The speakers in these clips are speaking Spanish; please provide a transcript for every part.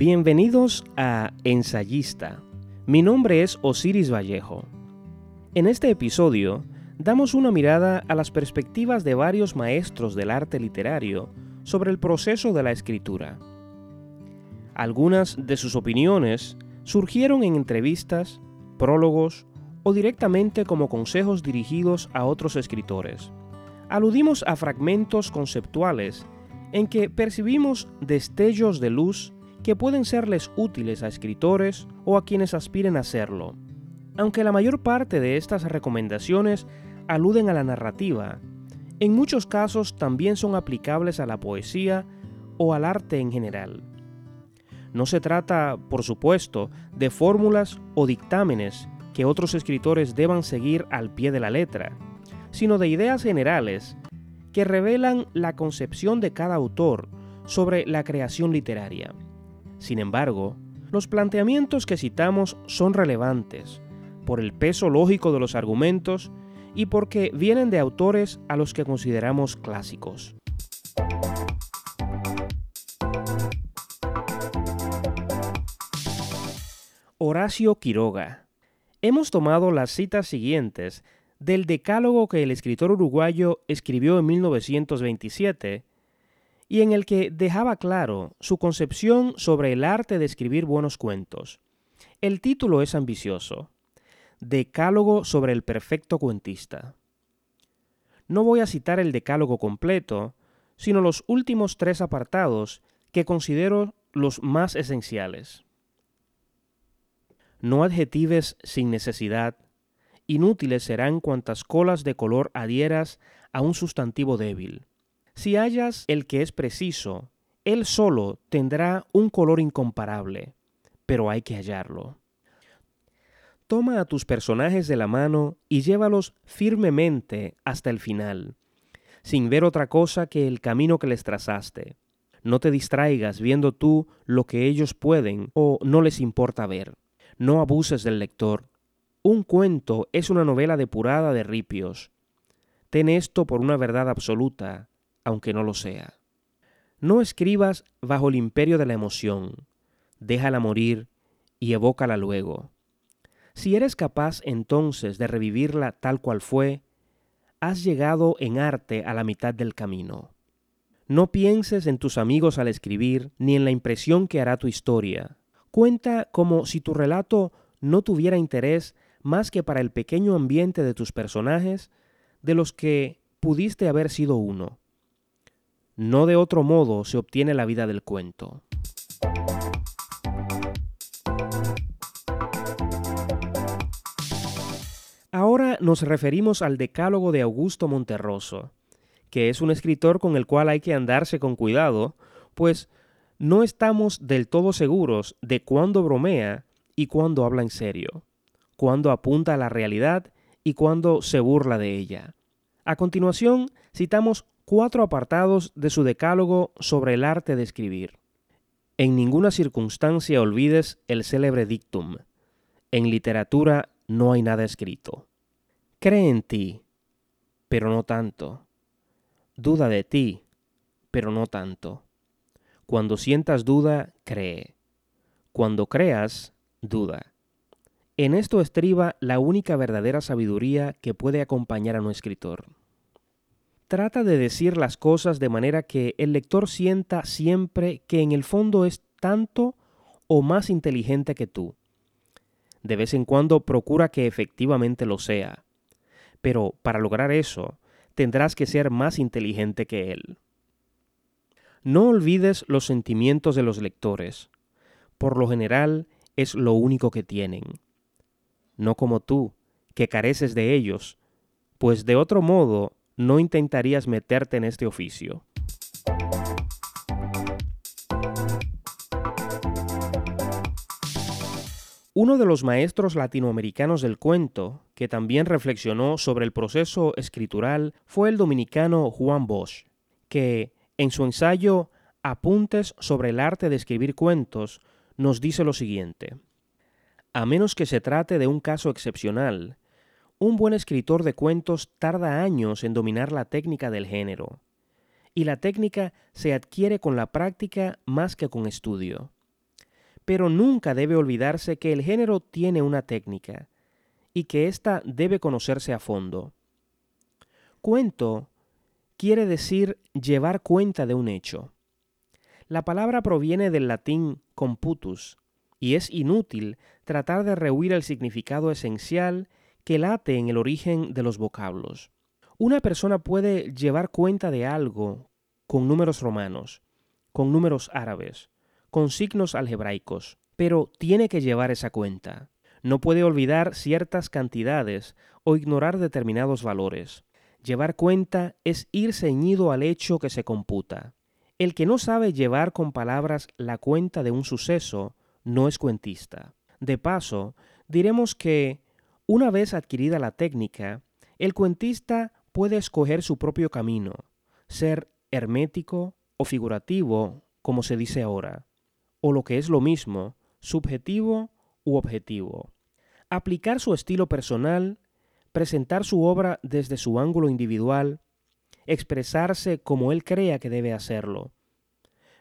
Bienvenidos a Ensayista. Mi nombre es Osiris Vallejo. En este episodio damos una mirada a las perspectivas de varios maestros del arte literario sobre el proceso de la escritura. Algunas de sus opiniones surgieron en entrevistas, prólogos o directamente como consejos dirigidos a otros escritores. Aludimos a fragmentos conceptuales en que percibimos destellos de luz que pueden serles útiles a escritores o a quienes aspiren a hacerlo. Aunque la mayor parte de estas recomendaciones aluden a la narrativa, en muchos casos también son aplicables a la poesía o al arte en general. No se trata, por supuesto, de fórmulas o dictámenes que otros escritores deban seguir al pie de la letra, sino de ideas generales que revelan la concepción de cada autor sobre la creación literaria. Sin embargo, los planteamientos que citamos son relevantes por el peso lógico de los argumentos y porque vienen de autores a los que consideramos clásicos. Horacio Quiroga. Hemos tomado las citas siguientes del decálogo que el escritor uruguayo escribió en 1927 y en el que dejaba claro su concepción sobre el arte de escribir buenos cuentos. El título es ambicioso. Decálogo sobre el perfecto cuentista. No voy a citar el decálogo completo, sino los últimos tres apartados que considero los más esenciales. No adjetives sin necesidad, inútiles serán cuantas colas de color adhieras a un sustantivo débil. Si hallas el que es preciso, él solo tendrá un color incomparable, pero hay que hallarlo. Toma a tus personajes de la mano y llévalos firmemente hasta el final, sin ver otra cosa que el camino que les trazaste. No te distraigas viendo tú lo que ellos pueden o no les importa ver. No abuses del lector. Un cuento es una novela depurada de ripios. Ten esto por una verdad absoluta, aunque no lo sea. No escribas bajo el imperio de la emoción, déjala morir y evócala luego. Si eres capaz entonces de revivirla tal cual fue, has llegado en arte a la mitad del camino. No pienses en tus amigos al escribir, ni en la impresión que hará tu historia. Cuenta como si tu relato no tuviera interés más que para el pequeño ambiente de tus personajes, de los que pudiste haber sido uno. No de otro modo se obtiene la vida del cuento. Ahora nos referimos al Decálogo de Augusto Monterroso, que es un escritor con el cual hay que andarse con cuidado, pues no estamos del todo seguros de cuándo bromea y cuándo habla en serio, cuándo apunta a la realidad y cuándo se burla de ella. A continuación, citamos cuatro apartados de su decálogo sobre el arte de escribir. En ninguna circunstancia olvides el célebre dictum. En literatura no hay nada escrito. Cree en ti, pero no tanto. Duda de ti, pero no tanto. Cuando sientas duda, cree. Cuando creas, duda. En esto estriba la única verdadera sabiduría que puede acompañar a un escritor. Trata de decir las cosas de manera que el lector sienta siempre que en el fondo es tanto o más inteligente que tú. De vez en cuando procura que efectivamente lo sea, pero para lograr eso tendrás que ser más inteligente que él. No olvides los sentimientos de los lectores. Por lo general es lo único que tienen. No como tú, que careces de ellos, pues de otro modo no intentarías meterte en este oficio. Uno de los maestros latinoamericanos del cuento, que también reflexionó sobre el proceso escritural, fue el dominicano Juan Bosch, que, en su ensayo Apuntes sobre el arte de escribir cuentos, nos dice lo siguiente. A menos que se trate de un caso excepcional, un buen escritor de cuentos tarda años en dominar la técnica del género, y la técnica se adquiere con la práctica más que con estudio. pero nunca debe olvidarse que el género tiene una técnica y que ésta debe conocerse a fondo. Cuento quiere decir llevar cuenta de un hecho. La palabra proviene del latín computus y es inútil tratar de rehuir el significado esencial que late en el origen de los vocablos. Una persona puede llevar cuenta de algo con números romanos, con números árabes, con signos algebraicos, pero tiene que llevar esa cuenta. No puede olvidar ciertas cantidades o ignorar determinados valores. Llevar cuenta es ir ceñido al hecho que se computa. El que no sabe llevar con palabras la cuenta de un suceso no es cuentista. De paso, diremos que, una vez adquirida la técnica, el cuentista puede escoger su propio camino, ser hermético o figurativo, como se dice ahora, o lo que es lo mismo, subjetivo u objetivo. Aplicar su estilo personal, presentar su obra desde su ángulo individual, expresarse como él crea que debe hacerlo.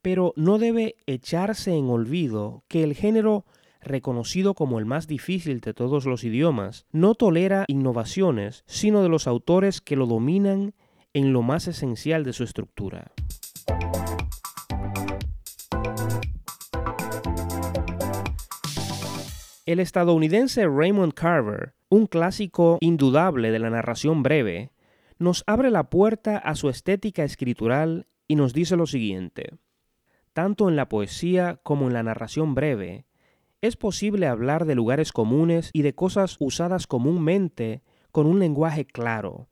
Pero no debe echarse en olvido que el género reconocido como el más difícil de todos los idiomas, no tolera innovaciones, sino de los autores que lo dominan en lo más esencial de su estructura. El estadounidense Raymond Carver, un clásico indudable de la narración breve, nos abre la puerta a su estética escritural y nos dice lo siguiente. Tanto en la poesía como en la narración breve, es posible hablar de lugares comunes y de cosas usadas comúnmente con un lenguaje claro,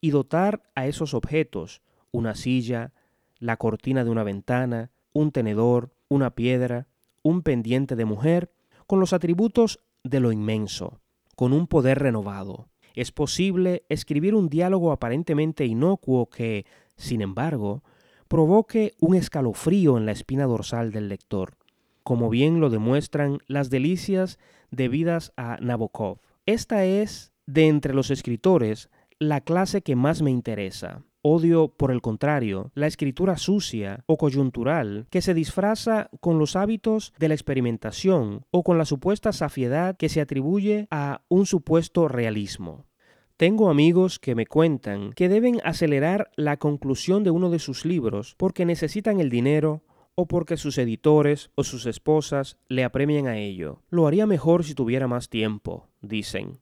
y dotar a esos objetos, una silla, la cortina de una ventana, un tenedor, una piedra, un pendiente de mujer, con los atributos de lo inmenso, con un poder renovado. Es posible escribir un diálogo aparentemente inocuo que, sin embargo, provoque un escalofrío en la espina dorsal del lector como bien lo demuestran las delicias debidas a Nabokov. Esta es, de entre los escritores, la clase que más me interesa. Odio, por el contrario, la escritura sucia o coyuntural que se disfraza con los hábitos de la experimentación o con la supuesta safiedad que se atribuye a un supuesto realismo. Tengo amigos que me cuentan que deben acelerar la conclusión de uno de sus libros porque necesitan el dinero o porque sus editores o sus esposas le apremian a ello. Lo haría mejor si tuviera más tiempo, dicen.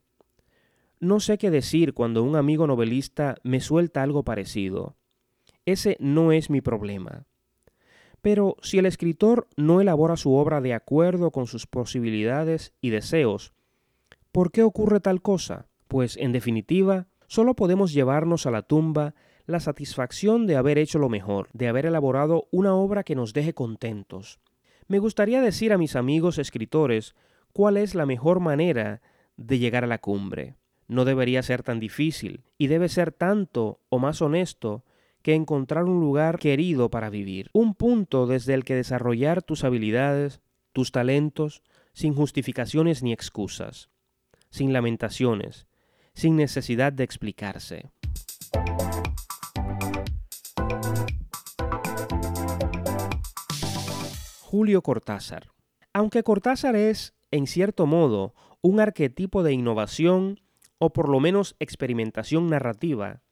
No sé qué decir cuando un amigo novelista me suelta algo parecido. Ese no es mi problema. Pero si el escritor no elabora su obra de acuerdo con sus posibilidades y deseos, ¿por qué ocurre tal cosa? Pues, en definitiva, solo podemos llevarnos a la tumba la satisfacción de haber hecho lo mejor, de haber elaborado una obra que nos deje contentos. Me gustaría decir a mis amigos escritores cuál es la mejor manera de llegar a la cumbre. No debería ser tan difícil y debe ser tanto o más honesto que encontrar un lugar querido para vivir, un punto desde el que desarrollar tus habilidades, tus talentos, sin justificaciones ni excusas, sin lamentaciones, sin necesidad de explicarse. Julio Cortázar. Aunque Cortázar es, en cierto modo, un arquetipo de innovación o por lo menos experimentación narrativa,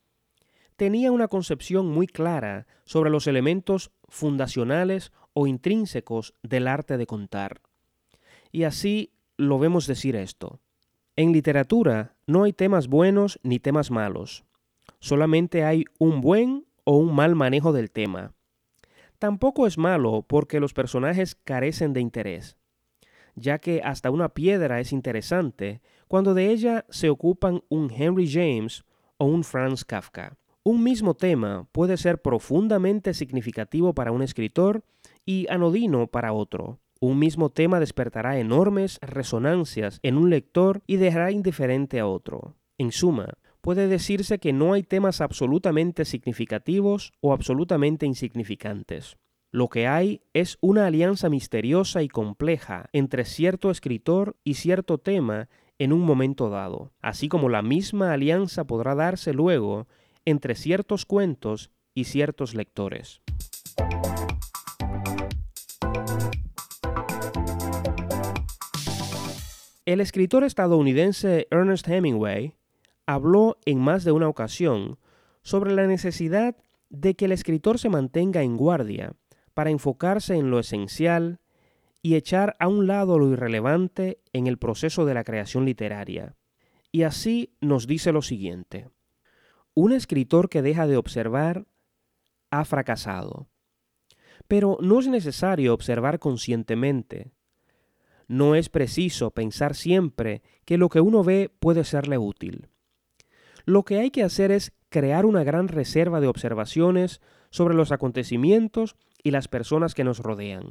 tenía una concepción muy clara sobre los elementos fundacionales o intrínsecos del arte de contar. Y así lo vemos decir esto. En literatura no hay temas buenos ni temas malos, solamente hay un buen o un mal manejo del tema. Tampoco es malo porque los personajes carecen de interés, ya que hasta una piedra es interesante cuando de ella se ocupan un Henry James o un Franz Kafka. Un mismo tema puede ser profundamente significativo para un escritor y anodino para otro. Un mismo tema despertará enormes resonancias en un lector y dejará indiferente a otro. En suma, puede decirse que no hay temas absolutamente significativos o absolutamente insignificantes. Lo que hay es una alianza misteriosa y compleja entre cierto escritor y cierto tema en un momento dado, así como la misma alianza podrá darse luego entre ciertos cuentos y ciertos lectores. El escritor estadounidense Ernest Hemingway habló en más de una ocasión sobre la necesidad de que el escritor se mantenga en guardia para enfocarse en lo esencial y echar a un lado lo irrelevante en el proceso de la creación literaria. Y así nos dice lo siguiente. Un escritor que deja de observar ha fracasado. Pero no es necesario observar conscientemente. No es preciso pensar siempre que lo que uno ve puede serle útil. Lo que hay que hacer es crear una gran reserva de observaciones sobre los acontecimientos y las personas que nos rodean.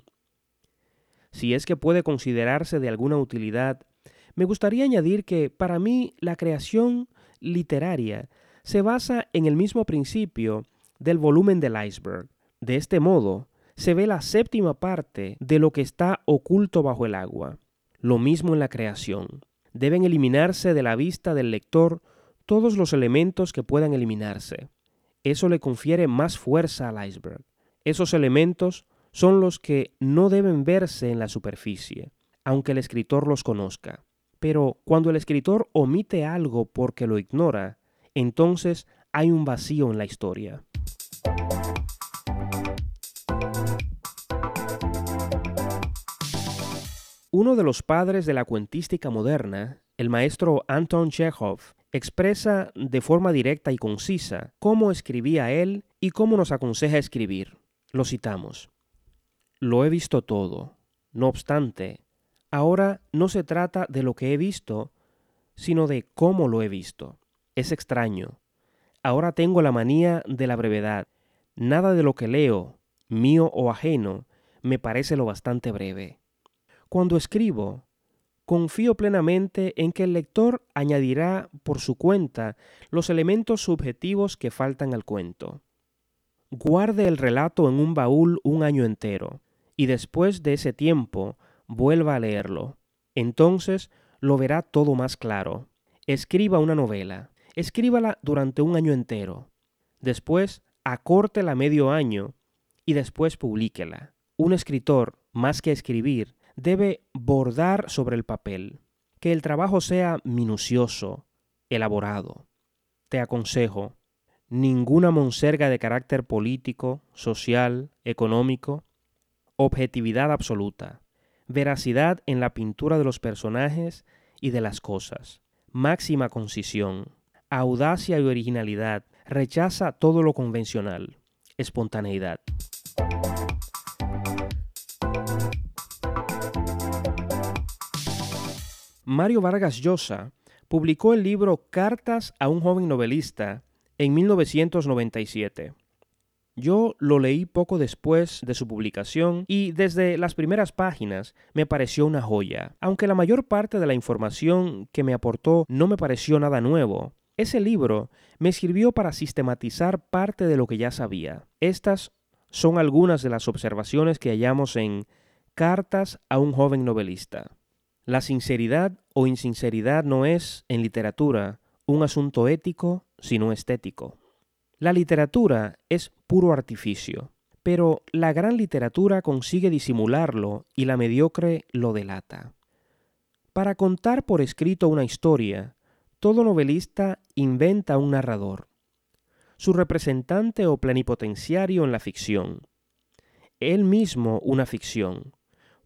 Si es que puede considerarse de alguna utilidad, me gustaría añadir que para mí la creación literaria se basa en el mismo principio del volumen del iceberg. De este modo, se ve la séptima parte de lo que está oculto bajo el agua. Lo mismo en la creación. Deben eliminarse de la vista del lector todos los elementos que puedan eliminarse. Eso le confiere más fuerza al iceberg. Esos elementos son los que no deben verse en la superficie, aunque el escritor los conozca. Pero cuando el escritor omite algo porque lo ignora, entonces hay un vacío en la historia. Uno de los padres de la cuentística moderna, el maestro Anton Chekhov, expresa de forma directa y concisa cómo escribía él y cómo nos aconseja escribir. Lo citamos. Lo he visto todo. No obstante, ahora no se trata de lo que he visto, sino de cómo lo he visto. Es extraño. Ahora tengo la manía de la brevedad. Nada de lo que leo, mío o ajeno, me parece lo bastante breve. Cuando escribo, confío plenamente en que el lector añadirá por su cuenta los elementos subjetivos que faltan al cuento. Guarde el relato en un baúl un año entero, y después de ese tiempo vuelva a leerlo. Entonces lo verá todo más claro. Escriba una novela. Escríbala durante un año entero. Después acórtela medio año y después publíquela. Un escritor, más que escribir, debe bordar sobre el papel, que el trabajo sea minucioso, elaborado. Te aconsejo, ninguna monserga de carácter político, social, económico, objetividad absoluta, veracidad en la pintura de los personajes y de las cosas, máxima concisión, audacia y originalidad, rechaza todo lo convencional, espontaneidad. Mario Vargas Llosa publicó el libro Cartas a un joven novelista en 1997. Yo lo leí poco después de su publicación y desde las primeras páginas me pareció una joya. Aunque la mayor parte de la información que me aportó no me pareció nada nuevo, ese libro me sirvió para sistematizar parte de lo que ya sabía. Estas son algunas de las observaciones que hallamos en Cartas a un joven novelista. La sinceridad o insinceridad no es, en literatura, un asunto ético, sino estético. La literatura es puro artificio, pero la gran literatura consigue disimularlo y la mediocre lo delata. Para contar por escrito una historia, todo novelista inventa un narrador, su representante o plenipotenciario en la ficción, él mismo una ficción,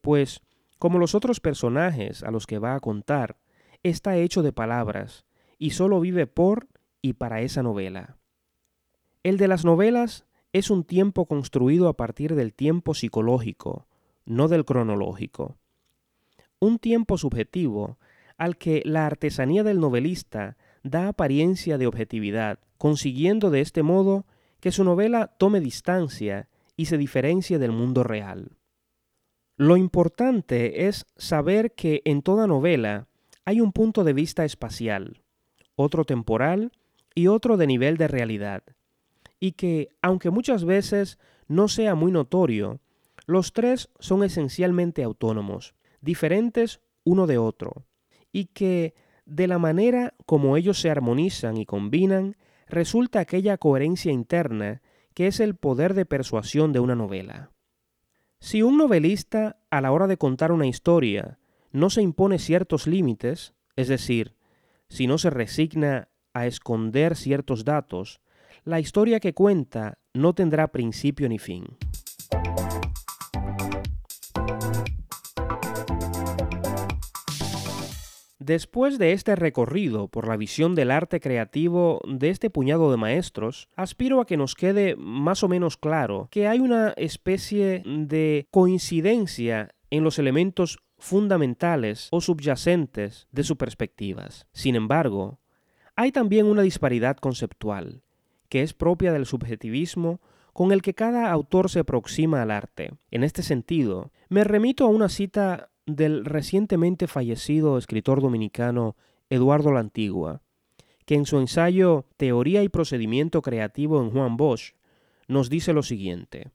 pues como los otros personajes a los que va a contar, está hecho de palabras y solo vive por y para esa novela. El de las novelas es un tiempo construido a partir del tiempo psicológico, no del cronológico. Un tiempo subjetivo al que la artesanía del novelista da apariencia de objetividad, consiguiendo de este modo que su novela tome distancia y se diferencie del mundo real. Lo importante es saber que en toda novela hay un punto de vista espacial, otro temporal y otro de nivel de realidad, y que, aunque muchas veces no sea muy notorio, los tres son esencialmente autónomos, diferentes uno de otro, y que, de la manera como ellos se armonizan y combinan, resulta aquella coherencia interna que es el poder de persuasión de una novela. Si un novelista, a la hora de contar una historia, no se impone ciertos límites, es decir, si no se resigna a esconder ciertos datos, la historia que cuenta no tendrá principio ni fin. Después de este recorrido por la visión del arte creativo de este puñado de maestros, aspiro a que nos quede más o menos claro que hay una especie de coincidencia en los elementos fundamentales o subyacentes de sus perspectivas. Sin embargo, hay también una disparidad conceptual, que es propia del subjetivismo con el que cada autor se aproxima al arte. En este sentido, me remito a una cita del recientemente fallecido escritor dominicano Eduardo La Antigua, que en su ensayo Teoría y procedimiento creativo en Juan Bosch nos dice lo siguiente.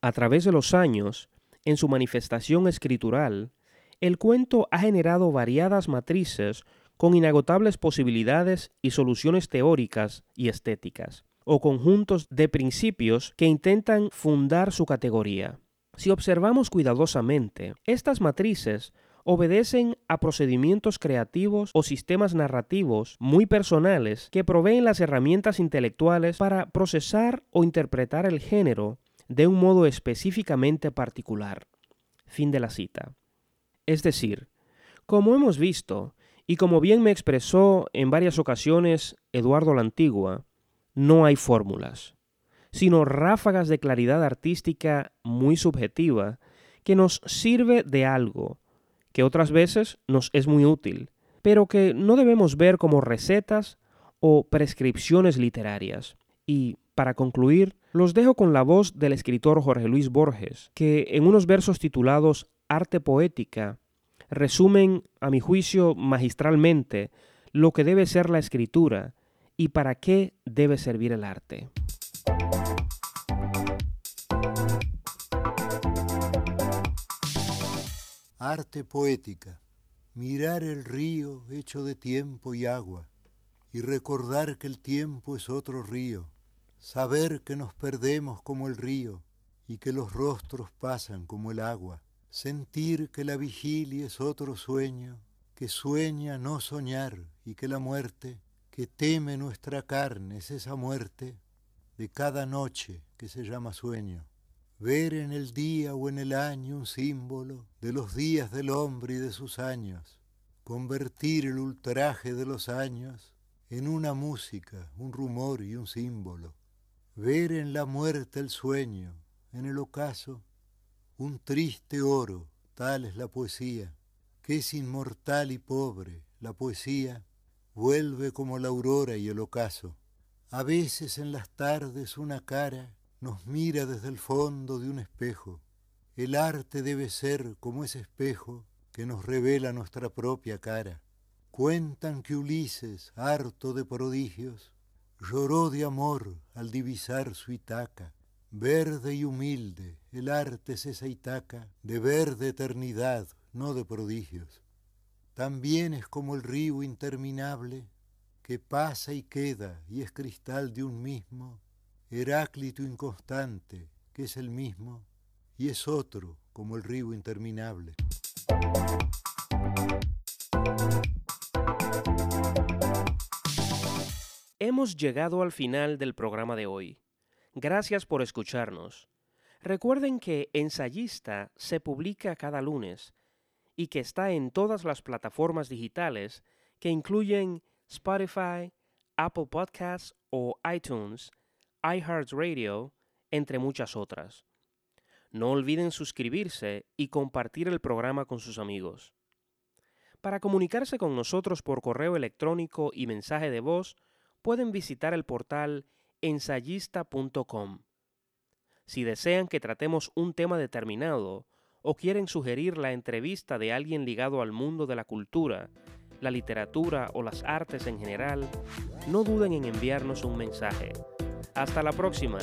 A través de los años, en su manifestación escritural, el cuento ha generado variadas matrices con inagotables posibilidades y soluciones teóricas y estéticas, o conjuntos de principios que intentan fundar su categoría. Si observamos cuidadosamente, estas matrices obedecen a procedimientos creativos o sistemas narrativos muy personales que proveen las herramientas intelectuales para procesar o interpretar el género de un modo específicamente particular. Fin de la cita. Es decir, como hemos visto, y como bien me expresó en varias ocasiones Eduardo la Antigua, no hay fórmulas sino ráfagas de claridad artística muy subjetiva que nos sirve de algo, que otras veces nos es muy útil, pero que no debemos ver como recetas o prescripciones literarias. Y, para concluir, los dejo con la voz del escritor Jorge Luis Borges, que en unos versos titulados Arte Poética resumen, a mi juicio, magistralmente lo que debe ser la escritura y para qué debe servir el arte. Arte poética, mirar el río hecho de tiempo y agua, y recordar que el tiempo es otro río, saber que nos perdemos como el río y que los rostros pasan como el agua, sentir que la vigilia es otro sueño, que sueña no soñar y que la muerte, que teme nuestra carne es esa muerte de cada noche que se llama sueño ver en el día o en el año un símbolo de los días del hombre y de sus años, convertir el ultraje de los años en una música, un rumor y un símbolo, ver en la muerte el sueño, en el ocaso, un triste oro, tal es la poesía, que es inmortal y pobre, la poesía vuelve como la aurora y el ocaso. A veces en las tardes una cara nos mira desde el fondo de un espejo. El arte debe ser como ese espejo que nos revela nuestra propia cara. Cuentan que Ulises, harto de prodigios, lloró de amor al divisar su Itaca. Verde y humilde, el arte es esa Itaca de verde eternidad, no de prodigios. También es como el río interminable que pasa y queda y es cristal de un mismo Heráclito inconstante, que es el mismo, y es otro como el río interminable. Hemos llegado al final del programa de hoy. Gracias por escucharnos. Recuerden que Ensayista se publica cada lunes y que está en todas las plataformas digitales que incluyen Spotify, Apple Podcasts o iTunes iHeartRadio, entre muchas otras. No olviden suscribirse y compartir el programa con sus amigos. Para comunicarse con nosotros por correo electrónico y mensaje de voz, pueden visitar el portal ensayista.com. Si desean que tratemos un tema determinado o quieren sugerir la entrevista de alguien ligado al mundo de la cultura, la literatura o las artes en general, no duden en enviarnos un mensaje hasta la próxima.